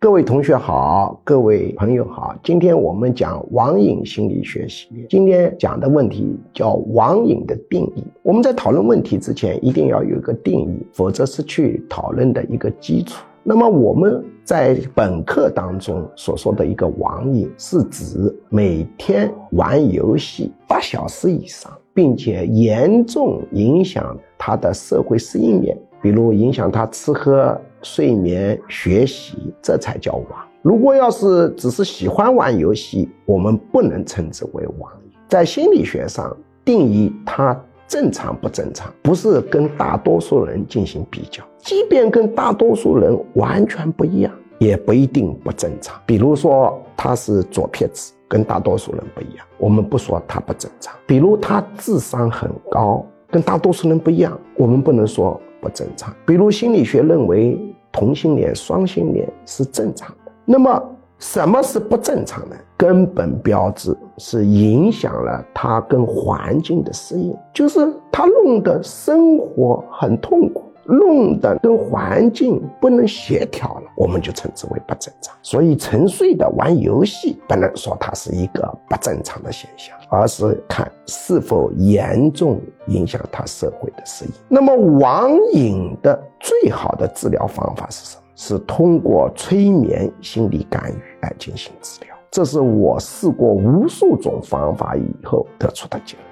各位同学好，各位朋友好，今天我们讲网瘾心理学系列。今天讲的问题叫网瘾的定义。我们在讨论问题之前，一定要有一个定义，否则失去讨论的一个基础。那么我们在本课当中所说的一个网瘾，是指每天玩游戏八小时以上，并且严重影响他的社会适应面，比如影响他吃喝。睡眠、学习，这才叫网。如果要是只是喜欢玩游戏，我们不能称之为网在心理学上定义它正常不正常，不是跟大多数人进行比较，即便跟大多数人完全不一样，也不一定不正常。比如说他是左撇子，跟大多数人不一样，我们不说他不正常。比如他智商很高，跟大多数人不一样，我们不能说。不正常。比如心理学认为同性恋、双性恋是正常的。那么什么是不正常的？根本标志是影响了他跟环境的适应，就是他弄得生活很痛苦。弄得跟环境不能协调了，我们就称之为不正常。所以沉睡的玩游戏不能说它是一个不正常的现象，而是看是否严重影响他社会的适应。那么网瘾的最好的治疗方法是什么？是通过催眠心理干预来进行治疗。这是我试过无数种方法以后得出的结论。